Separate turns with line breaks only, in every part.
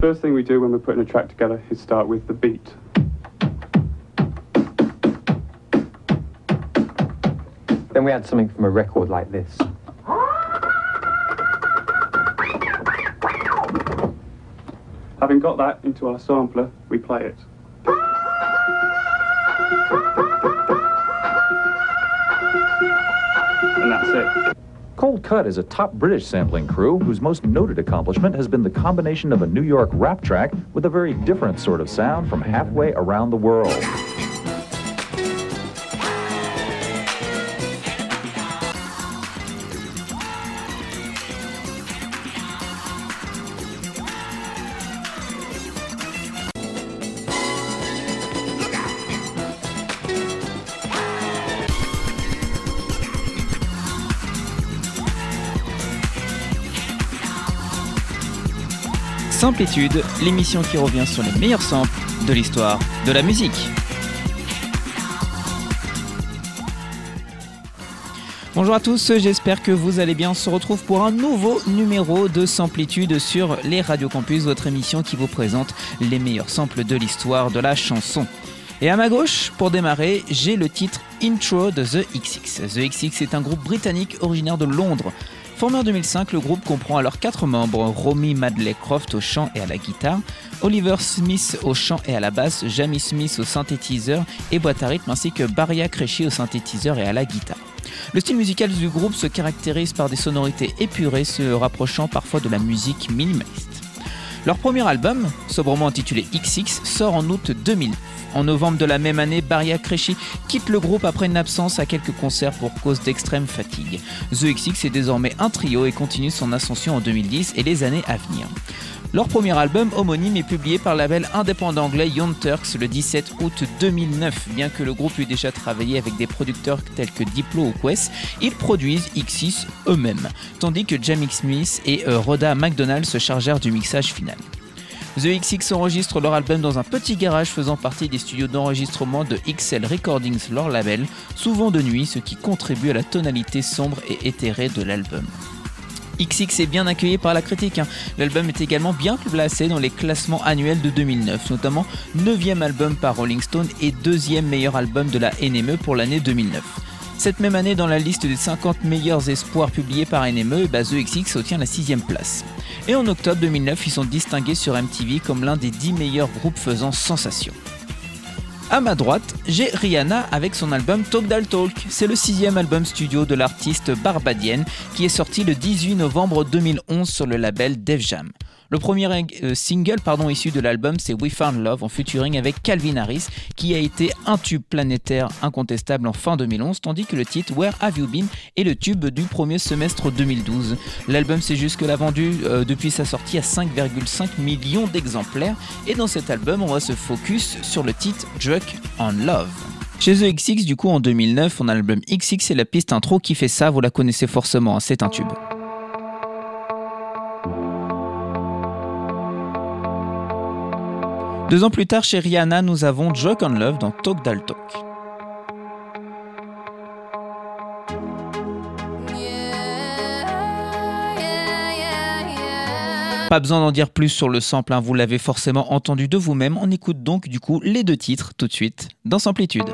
First thing we do when we're putting a track together is start with the beat.
Then we add something from a record like this.
Having got that into our sampler, we play it.
Cold Cut is a top British sampling crew whose most noted accomplishment has been the combination of a New York rap track with a very different sort of sound from halfway around the world.
L'émission qui revient sur les meilleurs samples de l'histoire de la musique. Bonjour à tous, j'espère que vous allez bien. On se retrouve pour un nouveau numéro de Samplitude sur les Radio Campus, votre émission qui vous présente les meilleurs samples de l'histoire de la chanson. Et à ma gauche, pour démarrer, j'ai le titre Intro de The XX. The XX est un groupe britannique originaire de Londres. Formé en 2005, le groupe comprend alors quatre membres Romy Madley Croft au chant et à la guitare, Oliver Smith au chant et à la basse, Jamie Smith au synthétiseur et boîte à rythme, ainsi que Baria Cresci au synthétiseur et à la guitare. Le style musical du groupe se caractérise par des sonorités épurées, se rapprochant parfois de la musique minimaliste. Leur premier album, sobrement intitulé XX, sort en août 2000. En novembre de la même année, Baria Cresci quitte le groupe après une absence à quelques concerts pour cause d'extrême fatigue. The XX est désormais un trio et continue son ascension en 2010 et les années à venir. Leur premier album homonyme est publié par le label indépendant anglais Young Turks le 17 août 2009. Bien que le groupe ait déjà travaillé avec des producteurs tels que Diplo ou Quest, ils produisent X6 eux-mêmes, tandis que Jamie Smith et euh, Rhoda McDonald se chargèrent du mixage final. The XX enregistre leur album dans un petit garage faisant partie des studios d'enregistrement de XL Recordings, leur label, souvent de nuit, ce qui contribue à la tonalité sombre et éthérée de l'album. XX est bien accueilli par la critique. L'album est également bien placé dans les classements annuels de 2009, notamment 9e album par Rolling Stone et 2e meilleur album de la NME pour l'année 2009. Cette même année, dans la liste des 50 meilleurs espoirs publiés par NME, bah, The XX obtient la 6ème place. Et en octobre 2009, ils sont distingués sur MTV comme l'un des 10 meilleurs groupes faisant sensation. À ma droite, j'ai Rihanna avec son album Talk Dal Talk. C'est le sixième album studio de l'artiste barbadienne qui est sorti le 18 novembre 2011 sur le label Def Jam. Le premier euh, single pardon, issu de l'album, c'est We Found Love en featuring avec Calvin Harris, qui a été un tube planétaire incontestable en fin 2011, tandis que le titre Where Have You Been est le tube du premier semestre 2012. L'album s'est jusque-là vendu euh, depuis sa sortie à 5,5 millions d'exemplaires, et dans cet album, on va se focus sur le titre Drunk on Love. Chez The du coup, en 2009, on a l'album XX et la piste intro qui fait ça, vous la connaissez forcément, hein, c'est un tube. Deux ans plus tard, chez Rihanna, nous avons Joke on Love dans Talk Dal Talk. Pas besoin d'en dire plus sur le sample, hein, vous l'avez forcément entendu de vous-même. On écoute donc du coup les deux titres tout de suite dans Samplitude.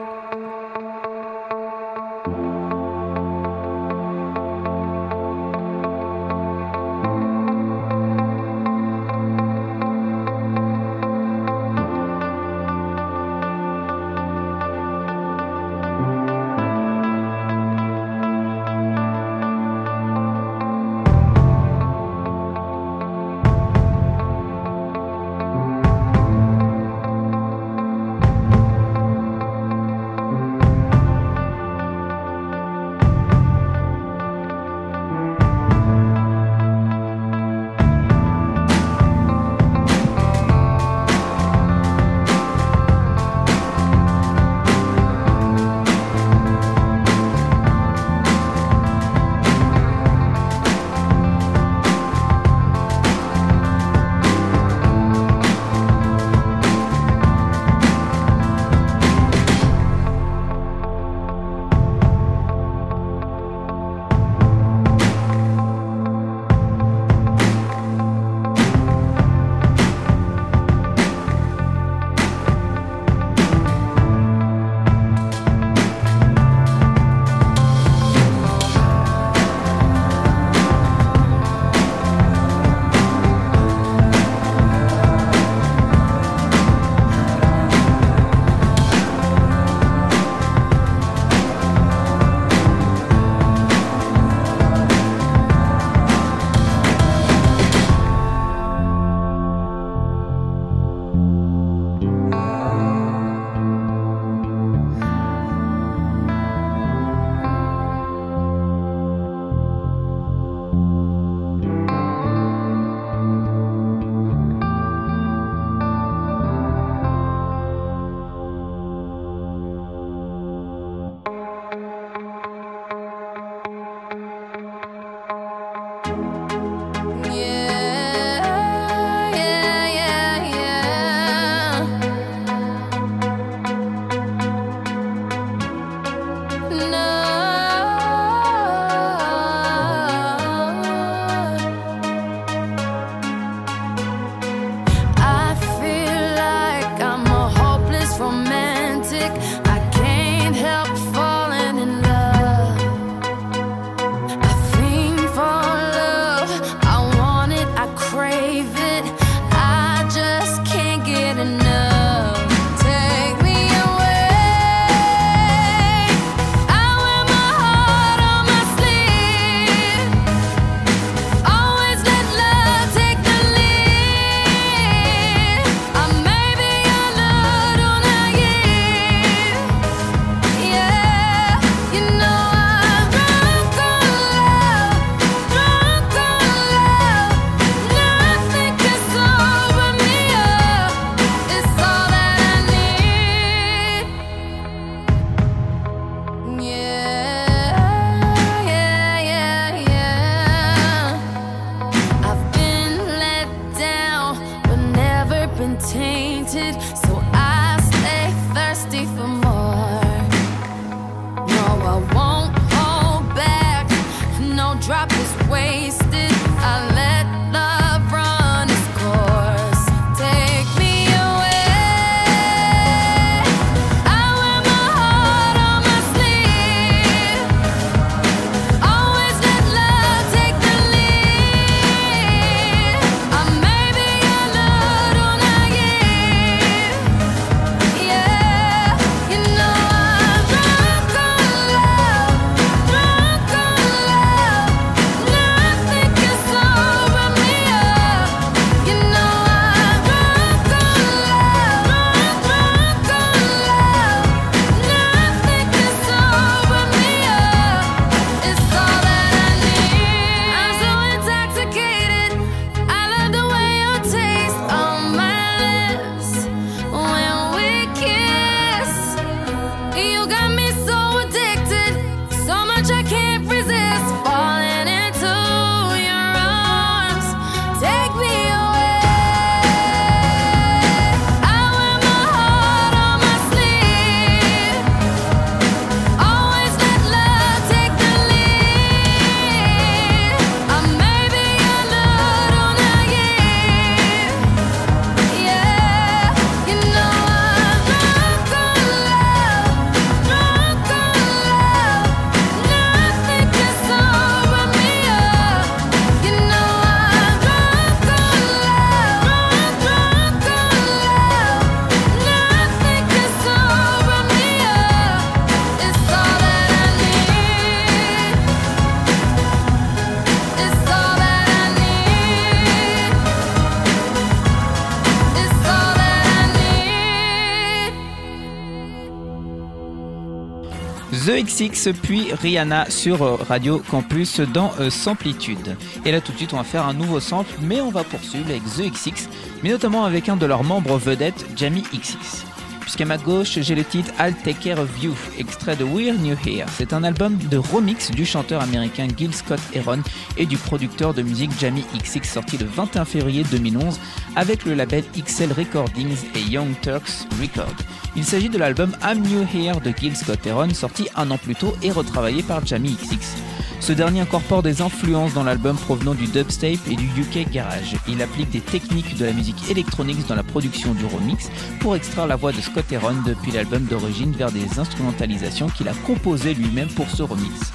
The
XX puis Rihanna sur euh, Radio Campus dans euh, Samplitude. Et là tout de suite on va faire un nouveau sample mais on va poursuivre avec The XX mais notamment avec un de leurs membres vedettes, Jamie XX. Puisqu'à ma gauche j'ai le titre I'll Take Care of You, extrait de We're New Here. C'est un album de remix du chanteur américain Gil Scott Heron et du producteur de musique Jamie XX sorti le 21 février 2011 avec le label XL Recordings et Young Turks Records. Il s'agit de l'album I'm New Here de Gil Scott Heron, sorti un an plus tôt et retravaillé par Jamie XX. Ce dernier incorpore des influences dans l'album provenant du dubstep et du UK garage. Il applique des techniques de la musique électronique dans la production du remix pour extraire la voix de Depuis l'album d'origine vers des instrumentalisations qu'il a composées lui-même pour ce remix.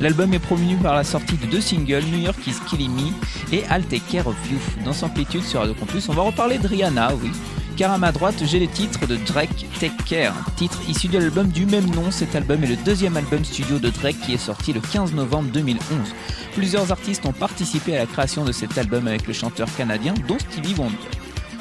L'album est promu par la sortie de deux singles, New York is Killing Me et I'll Take Care of You. Dans Amplitude sur Radio Campus, on va reparler de Rihanna, oui. Car à ma droite, j'ai les titres de Drake Take Care, titre issu de l'album du même nom. Cet album est le deuxième album studio de Drake qui est sorti le 15 novembre 2011. Plusieurs artistes ont participé à la création de cet album avec le chanteur canadien, dont Stevie Wonder.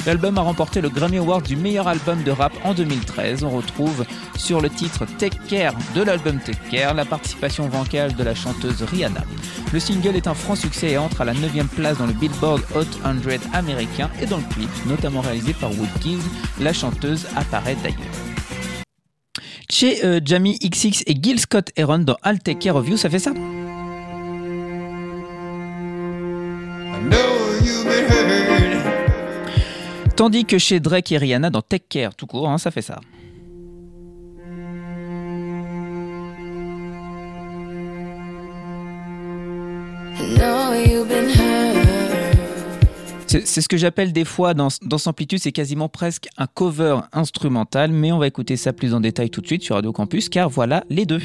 L'album a remporté le Grammy Award du meilleur album de rap en 2013. On retrouve sur le titre Take Care de l'album Take Care la participation vocale de la chanteuse Rihanna. Le single est un franc succès et entre à la 9ème place dans le Billboard Hot 100 américain et dans le clip, notamment réalisé par Woodkeys, la chanteuse apparaît d'ailleurs. Chez euh, Jamie XX et Gil Scott Heron dans I'll Take Care of You, ça fait ça? Tandis que chez Drake et Rihanna dans Take Care, tout court, hein, ça fait ça. C'est ce que j'appelle des fois dans, dans Samplitude, c'est quasiment presque un cover instrumental, mais on va écouter ça plus en détail tout de suite sur Radio Campus, car voilà les deux.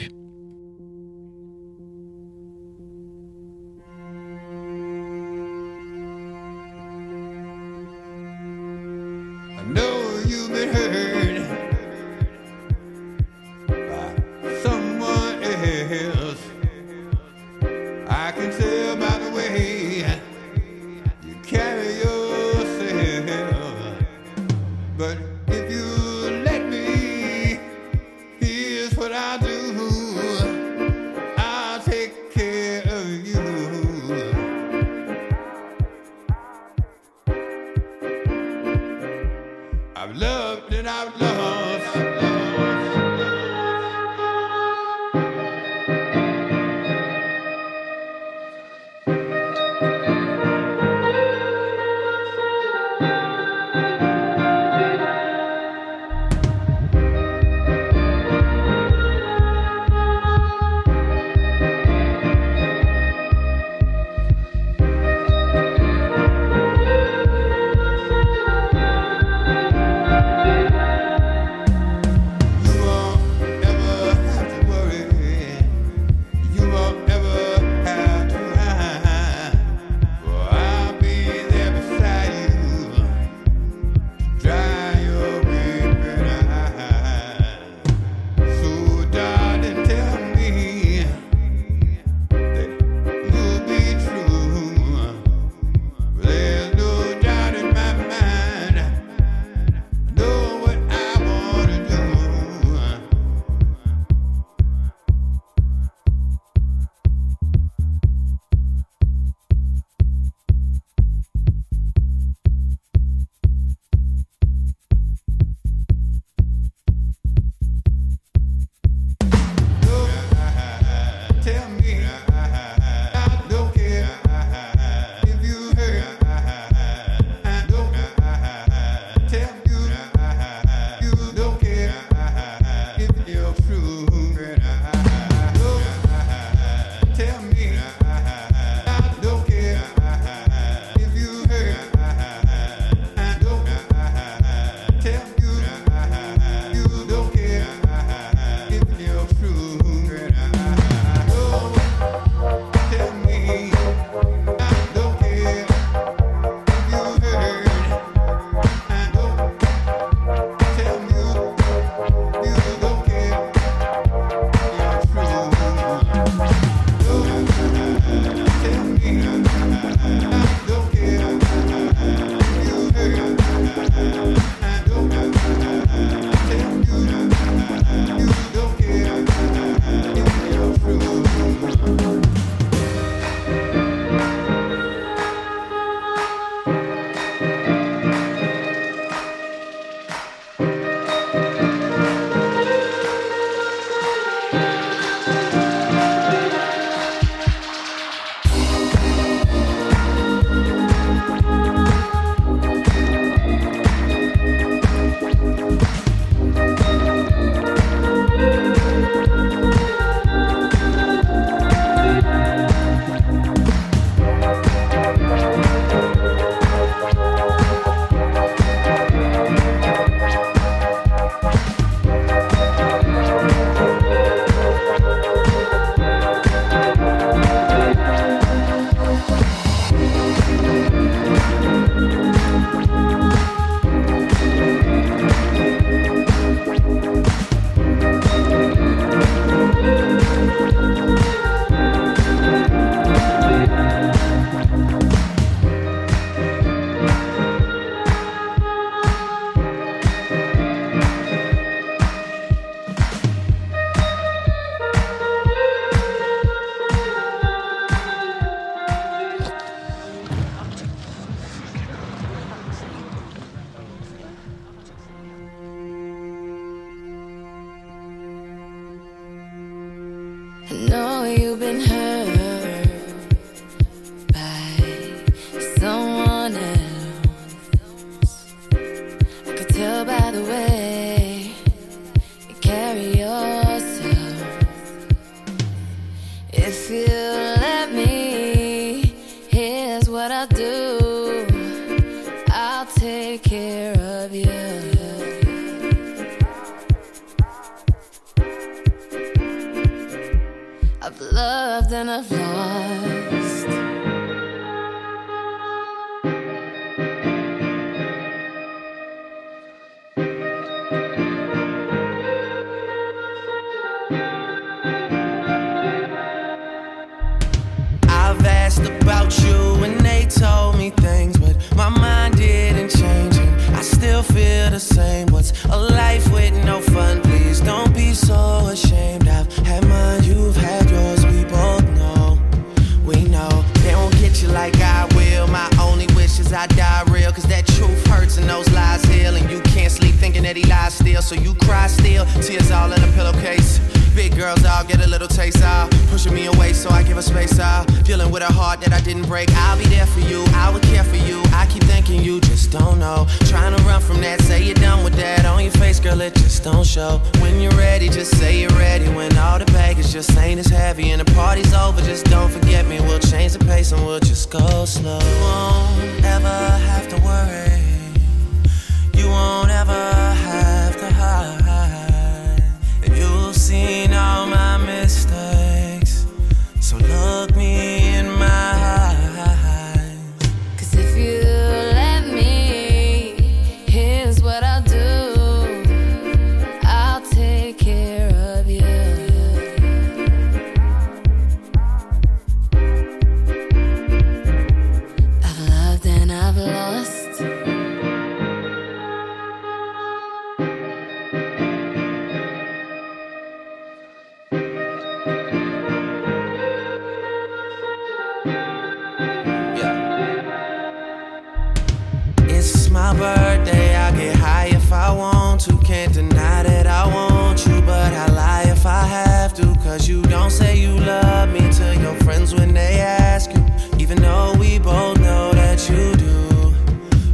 Can't deny that I want you, but I lie if I have to. Cause you don't say you love me to your friends when they ask you. Even though we both know that you do,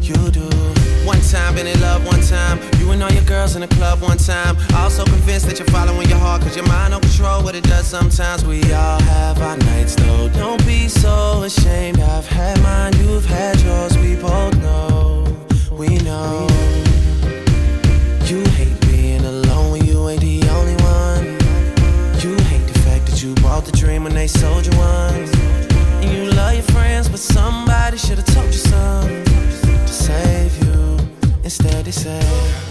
you do. One time, been in love one time. You and all your girls in the club one time. Also convinced that you're following your heart, cause your mind don't control what it does sometimes. We all have our nights though. Don't be so ashamed. I've had mine, you've had yours. We both know, we know. You hate being alone when you ain't the only one. You hate the fact that you bought the dream when they sold you one. And you love your friends, but somebody should've told you something to save you. Instead, they say.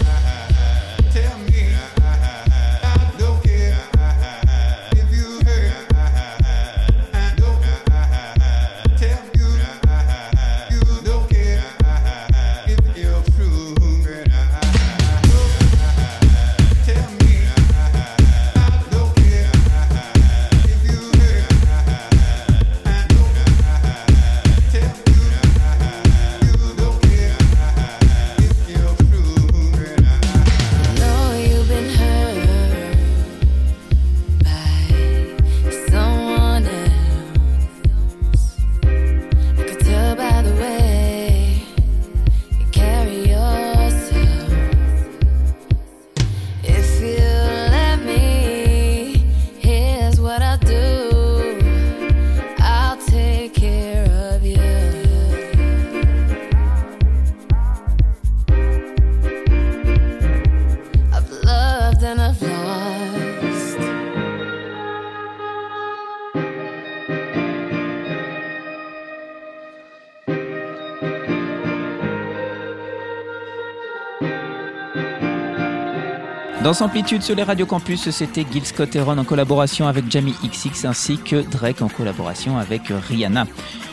Dans Amplitude sur les radios campus, c'était Gil Scott Heron en collaboration avec Jamie XX ainsi que Drake en collaboration avec Rihanna.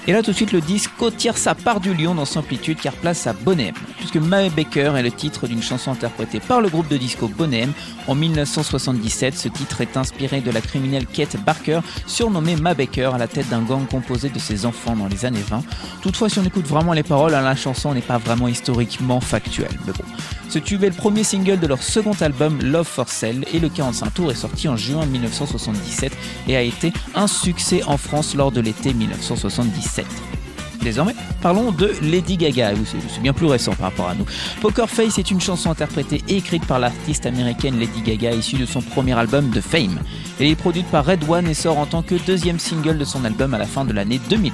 Et là tout de suite le disco tire sa part du lion dans Amplitude car place à Bonnet puisque Mae Baker est le titre d'une chanson interprétée par le groupe de disco Bonnet M. En 1977, ce titre est inspiré de la criminelle Kate Barker, surnommée Ma Baker, à la tête d'un gang composé de ses enfants dans les années 20. Toutefois, si on écoute vraiment les paroles, hein, la chanson n'est pas vraiment historiquement factuelle. Ce tube est le premier single de leur second album Love for Sale et le 45 tours est sorti en juin 1977 et a été un succès en France lors de l'été 1977. Désormais, parlons de Lady Gaga. C'est bien plus récent par rapport à nous. Poker Face est une chanson interprétée et écrite par l'artiste américaine Lady Gaga issue de son premier album The Fame. Elle est produite par Red One et sort en tant que deuxième single de son album à la fin de l'année 2008.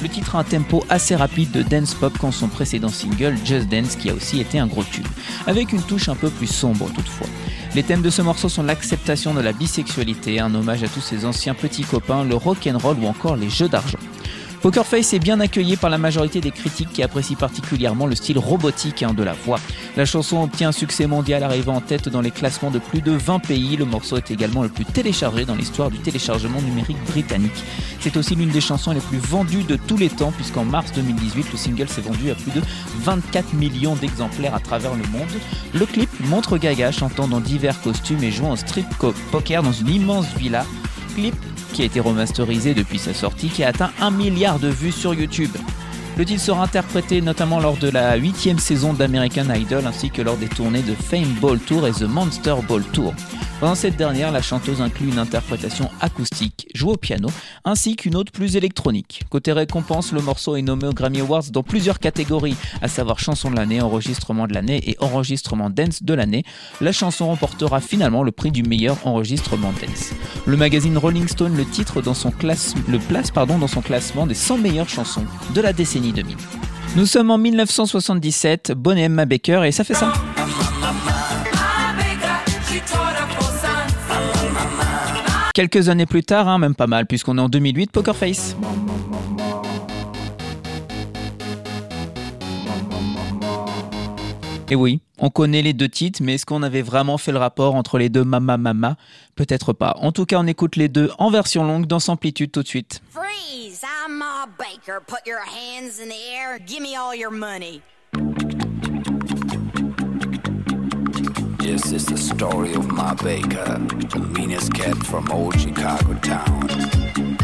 Le titre a un tempo assez rapide de dance pop quand son précédent single Just Dance qui a aussi été un gros tube, avec une touche un peu plus sombre toutefois. Les thèmes de ce morceau sont l'acceptation de la bisexualité, un hommage à tous ses anciens petits copains, le rock'n'roll ou encore les jeux d'argent. Poker Face est bien accueilli par la majorité des critiques qui apprécient particulièrement le style robotique hein, de la voix. La chanson obtient un succès mondial arrivant en tête dans les classements de plus de 20 pays. Le morceau est également le plus téléchargé dans l'histoire du téléchargement numérique britannique. C'est aussi l'une des chansons les plus vendues de tous les temps puisqu'en mars 2018, le single s'est vendu à plus de 24 millions d'exemplaires à travers le monde. Le clip montre Gaga chantant dans divers costumes et jouant au strip poker dans une immense villa. Clip qui a été remasterisé depuis sa sortie, qui a atteint un milliard de vues sur YouTube. Le titre sera interprété notamment lors de la huitième saison d'American Idol ainsi que lors des tournées de Fame Ball Tour et The Monster Ball Tour? Pendant cette dernière, la chanteuse inclut une interprétation acoustique, jouée au piano, ainsi qu'une autre plus électronique. Côté récompense, le morceau est nommé aux Grammy Awards dans plusieurs catégories, à savoir chanson de l'année, enregistrement de l'année et enregistrement dance de l'année. La chanson remportera finalement le prix du meilleur enregistrement dance. Le magazine Rolling Stone le titre dans son classe, le place pardon, dans son classement des 100 meilleures chansons de la décennie 2000. Nous sommes en 1977, Bonnet M. Baker et ça fait ça. Quelques années plus tard, hein, même pas mal, puisqu'on est en 2008, Poker Face. Et oui, on connaît les deux titres, mais est-ce qu'on avait vraiment fait le rapport entre les deux Mama Mama? Peut-être pas. En tout cas, on écoute les deux en version longue dans Amplitude tout de suite.
Freeze! I'm Ma Baker. Put your hands in the air. Give me all your money.
This is the story of Ma Baker, the meanest cat from old Chicago town.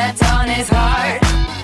The
one that's on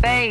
poker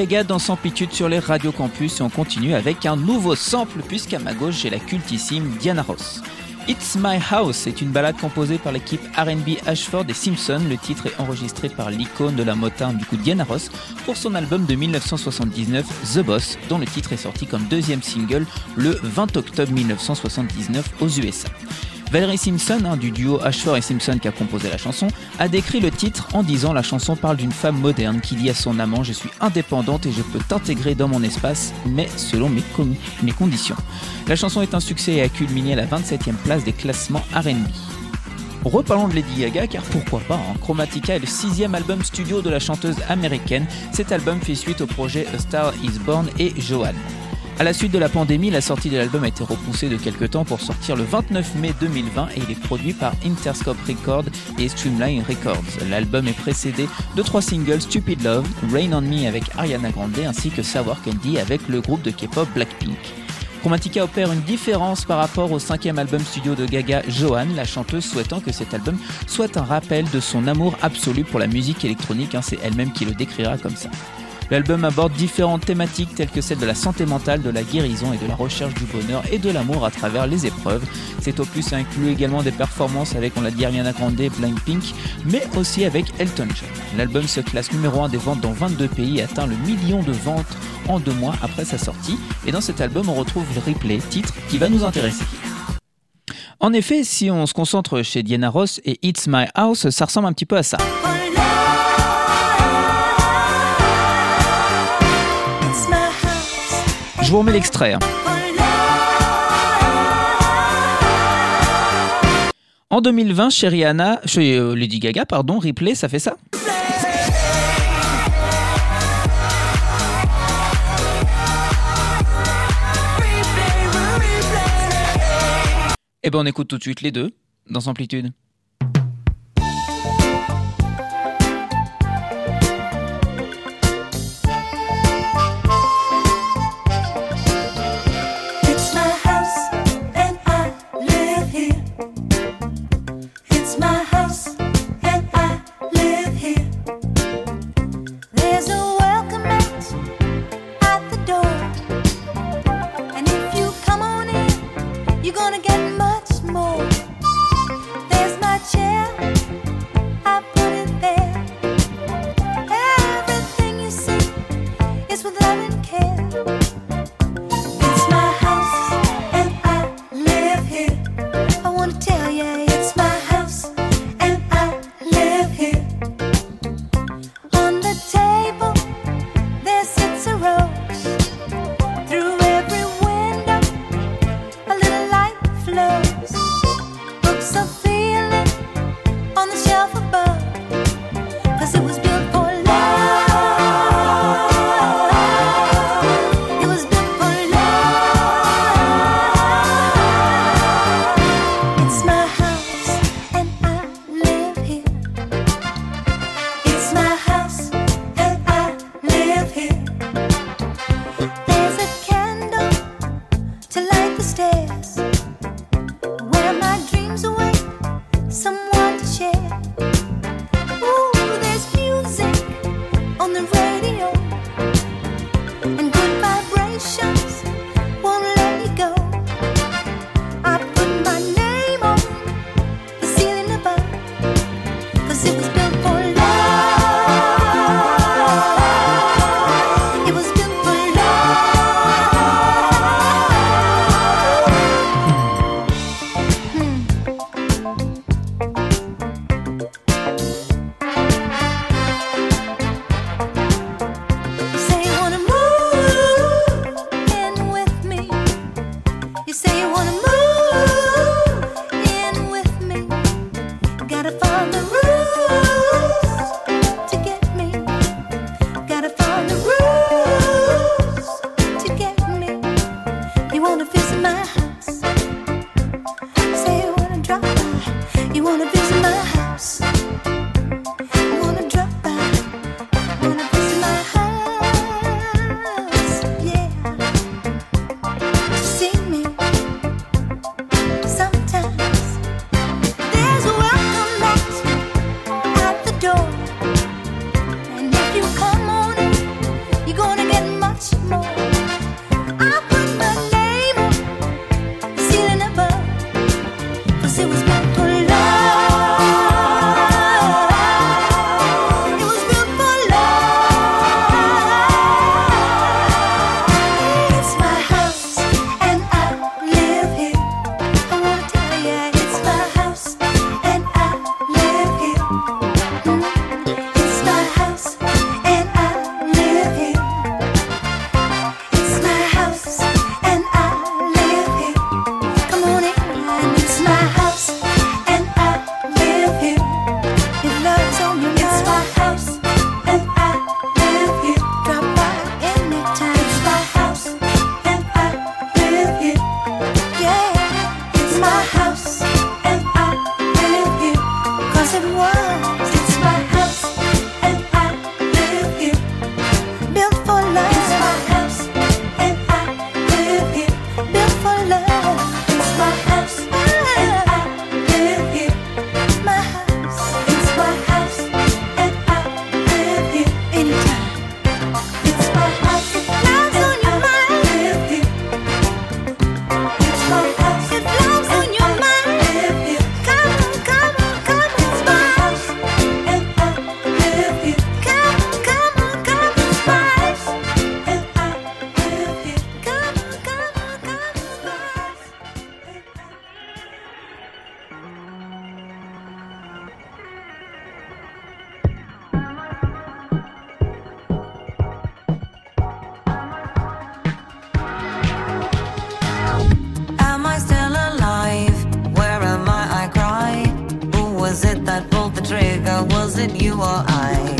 Gaga dans Amplitude sur les radios campus et on continue avec un nouveau sample puisqu'à ma gauche j'ai la cultissime Diana Ross. It's My House est une balade composée par l'équipe R&B Ashford et Simpson. Le titre est enregistré par l'icône de la Motown du coup Diana Ross pour son album de 1979 The Boss dont le titre est sorti comme deuxième single le 20 octobre 1979 aux USA. Valerie Simpson, hein, du duo Ashford et Simpson qui a composé la chanson, a décrit le titre en disant la chanson parle d'une femme moderne qui dit à son amant je suis indépendante et je peux t'intégrer dans mon espace, mais selon mes, conditions. La chanson est un succès et a culminé à la 27e place des classements R&B. Reparlons de Lady Gaga car pourquoi pas, hein. Chromatica est le sixième album studio de la chanteuse américaine. Cet album fait suite au projet A Star Is Born et Joanne. À la suite de la pandémie, la sortie de l'album a été repoussée de quelques temps pour sortir le 29 mai 2020 et il est produit par Interscope Records et Streamline Records. L'album est précédé de trois singles Stupid Love, Rain on Me avec Ariana Grande ainsi que Savoir Candy avec le groupe de K-pop Blackpink. Chromatica opère une différence par rapport au cinquième album studio de Gaga, Joanne, la chanteuse souhaitant que cet album soit un rappel de son amour absolu pour la musique électronique, hein, c'est elle-même qui le décrira comme ça. L'album aborde différentes thématiques telles que celle de la santé mentale, de la guérison et de la recherche du bonheur et de l'amour à travers les épreuves. Cet opus inclut également des performances avec, on l'a dit, Ariana Grande, Blackpink, mais aussi avec Elton John. L'album se classe numéro 1 des ventes dans 22 pays et atteint le million de ventes en deux mois après sa sortie. Et dans cet album, on retrouve le replay, titre qui va nous intéresser. En effet, si on se concentre chez Diana Ross et It's My House, ça ressemble un petit peu à ça. Je vous remets l'extrait. En 2020, chez Rihanna, chez euh, Lady Gaga, pardon, Ripley, ça fait ça? Eh ben, on écoute tout de suite les deux dans Amplitude.
trigger? Was it you or I?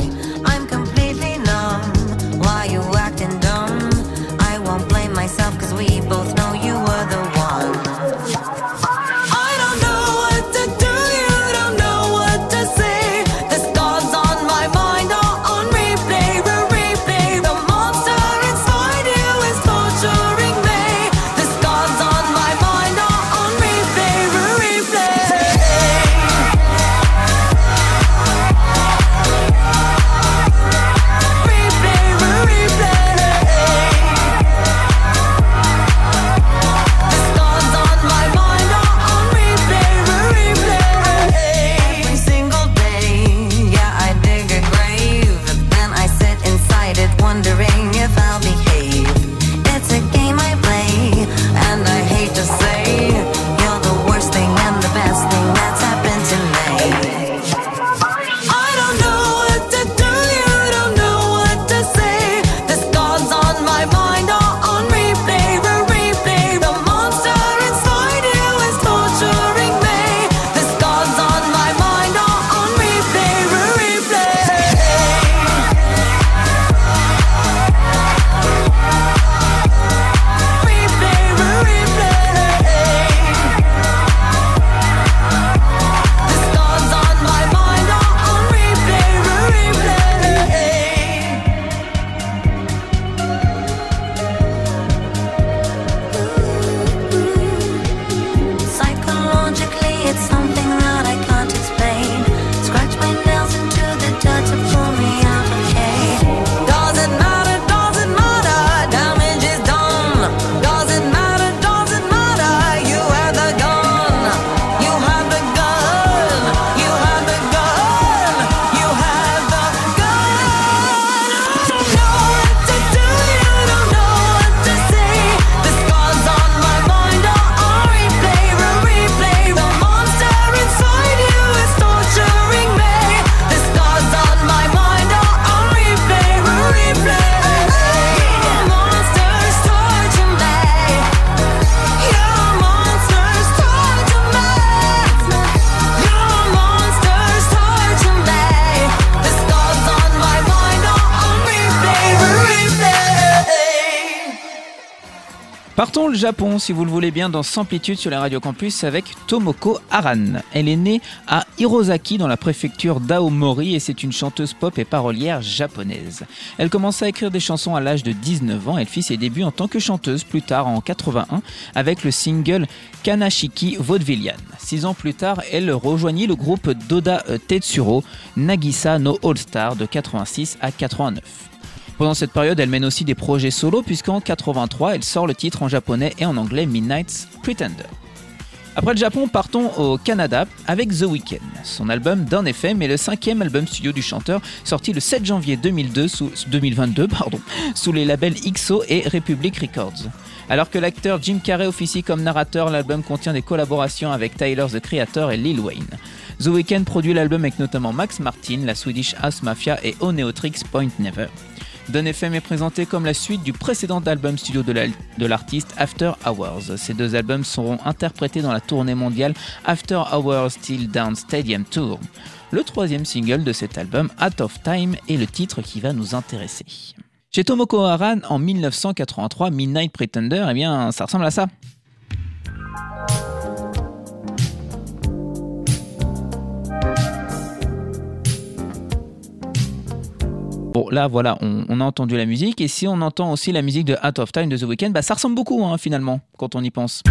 le Japon, si vous le voulez bien, dans Samplitude sur la Radio Campus avec Tomoko Haran. Elle est née à Hirosaki dans la préfecture d'Aomori et c'est une chanteuse pop et parolière japonaise. Elle commença à écrire des chansons à l'âge de 19 ans. Elle fit ses débuts en tant que chanteuse plus tard en 81 avec le single Kanashiki Vaudevillian. Six ans plus tard, elle rejoignit le groupe Doda Tetsuro Nagisa no All Star de 86 à 89. Pendant cette période, elle mène aussi des projets solo puisqu'en 83, elle sort le titre en japonais et en anglais Midnight's Pretender. Après le Japon, partons au Canada avec The Weeknd. Son album D'un effet est le cinquième album studio du chanteur, sorti le 7 janvier 2002 sous, 2022 pardon, sous les labels XO et Republic Records. Alors que l'acteur Jim Carrey officie comme narrateur, l'album contient des collaborations avec Tyler the Creator et Lil Wayne. The Weeknd produit l'album avec notamment Max Martin, la Swedish House Mafia et Oneotrix Point Never. Don FM est présenté comme la suite du précédent album studio de la- de l'artiste After Hours. Ces deux albums seront interprétés dans la tournée mondiale After Hours Till Down Stadium Tour. Le troisième single de cet album, Out of Time, est le titre qui va nous intéresser. Chez Tomoko Haran en 1983, Midnight Pretender, eh bien, ça ressemble à ça. Là, voilà, on, a entendu la musique, et si on entend aussi la musique de Out of Time de The Weeknd, bah, ça ressemble beaucoup, hein, finalement, quand on y pense.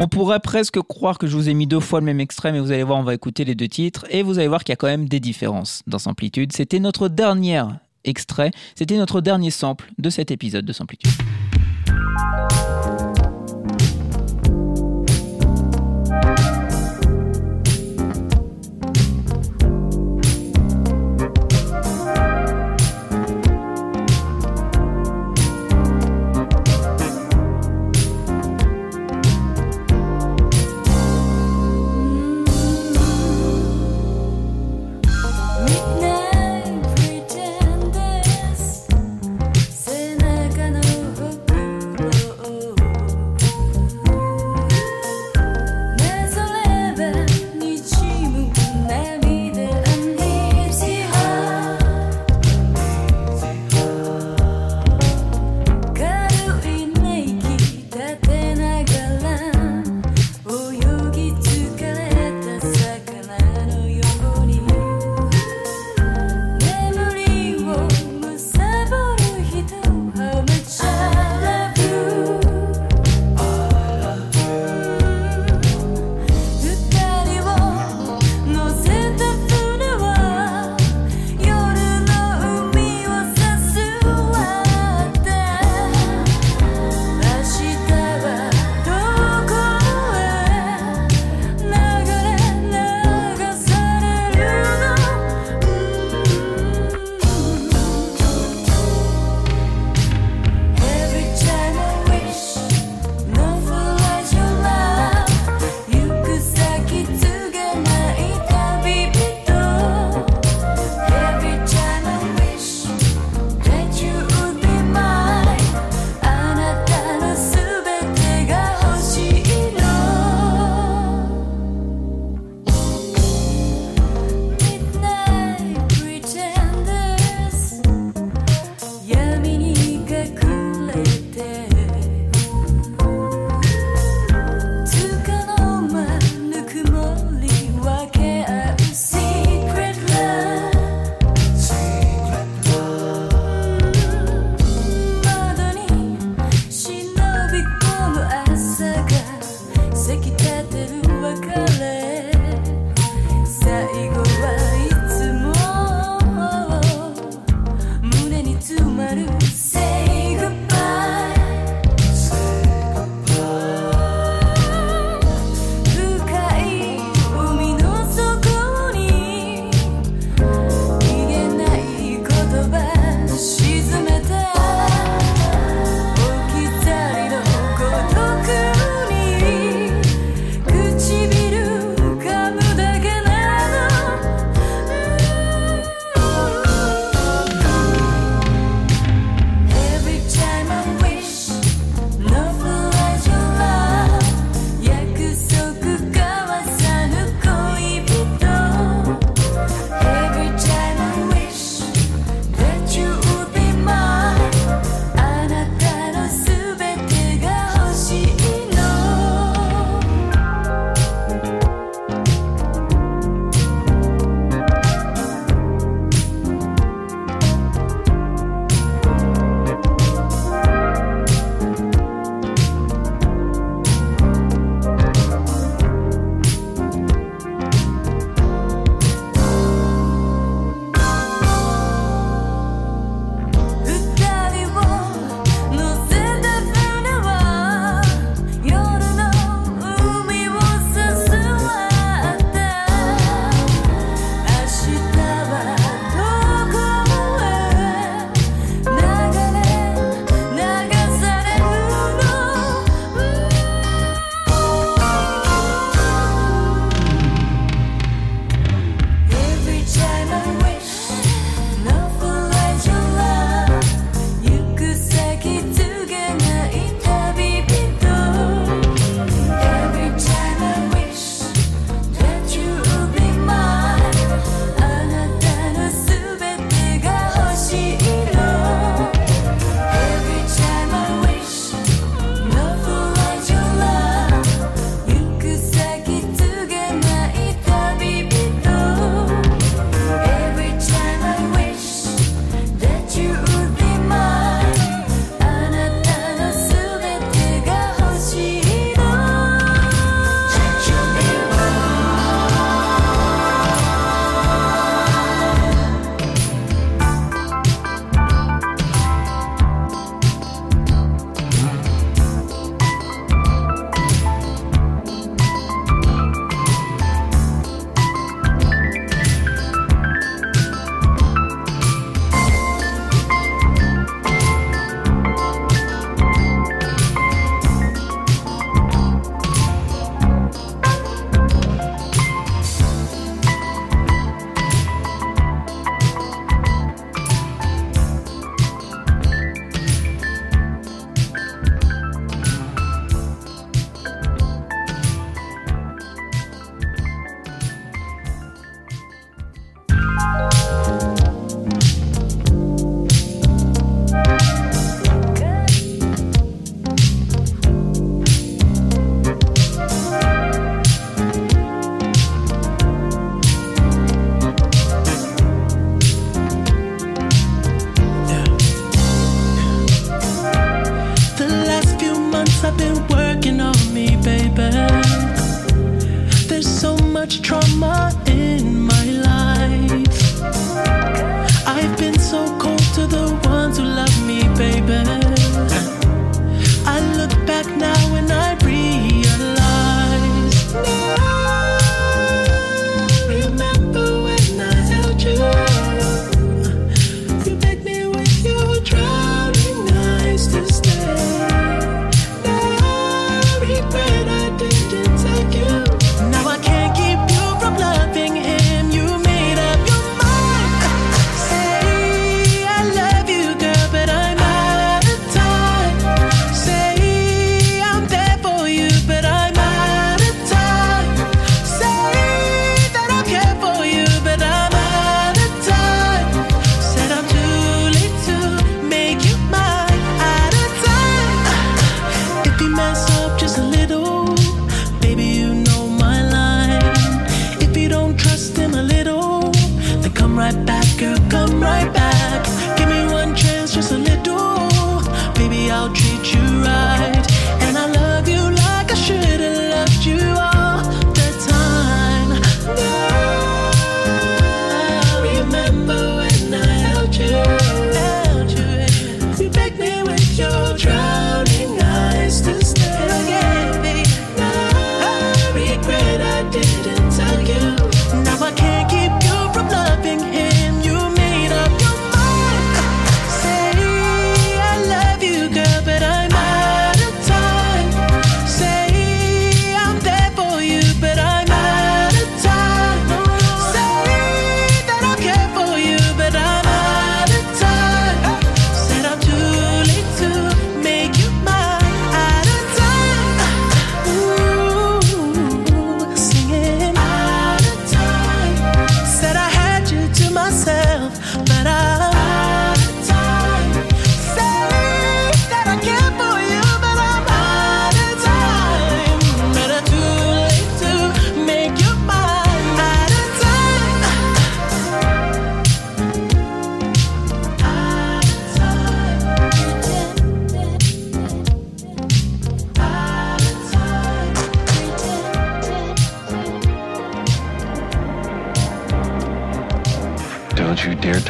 On pourrait presque croire que je vous ai mis deux fois le même extrait, mais vous allez voir, on va écouter les deux titres et vous allez voir qu'il y a quand même des différences dans Samplitude. C'était notre dernier extrait, c'était notre dernier sample de cet épisode de Samplitude.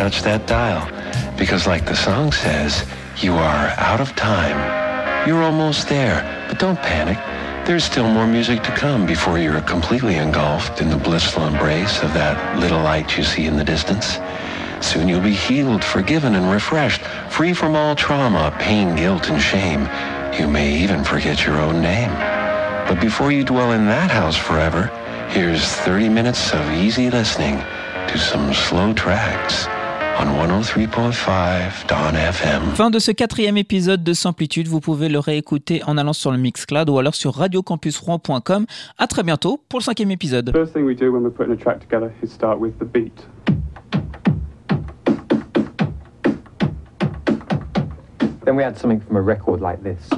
Touch that dial. Because, like the song says, you are out of time. You're almost there, but don't panic. There's still more music to come before you're completely engulfed in the blissful embrace of that little light you see in the distance. Soon you'll be healed, forgiven, and refreshed, free from all trauma, pain, guilt, and shame. You may even forget your own name. But before you dwell in that house forever, here's 30 minutes of easy listening to some slow tracks on 103.5 Dawn FM.
Fin de ce quatrième épisode de Samplitude. Vous pouvez le réécouter en allant sur le Mixcloud ou alors sur radiocampusrouen.com. À très bientôt pour le cinquième épisode.
First thing we do when we're putting a track together is start with the beat.
Then we had something from a record like this.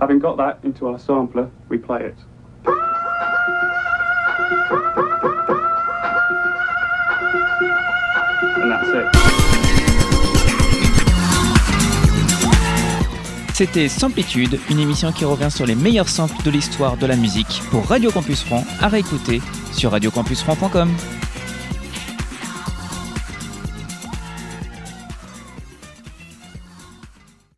Having got that into our sampler, we play it.
C'était Samplitude, une émission qui revient sur les meilleurs samples de l'histoire de la musique pour Radio Campus Franc à réécouter sur radiocampusfranc.com.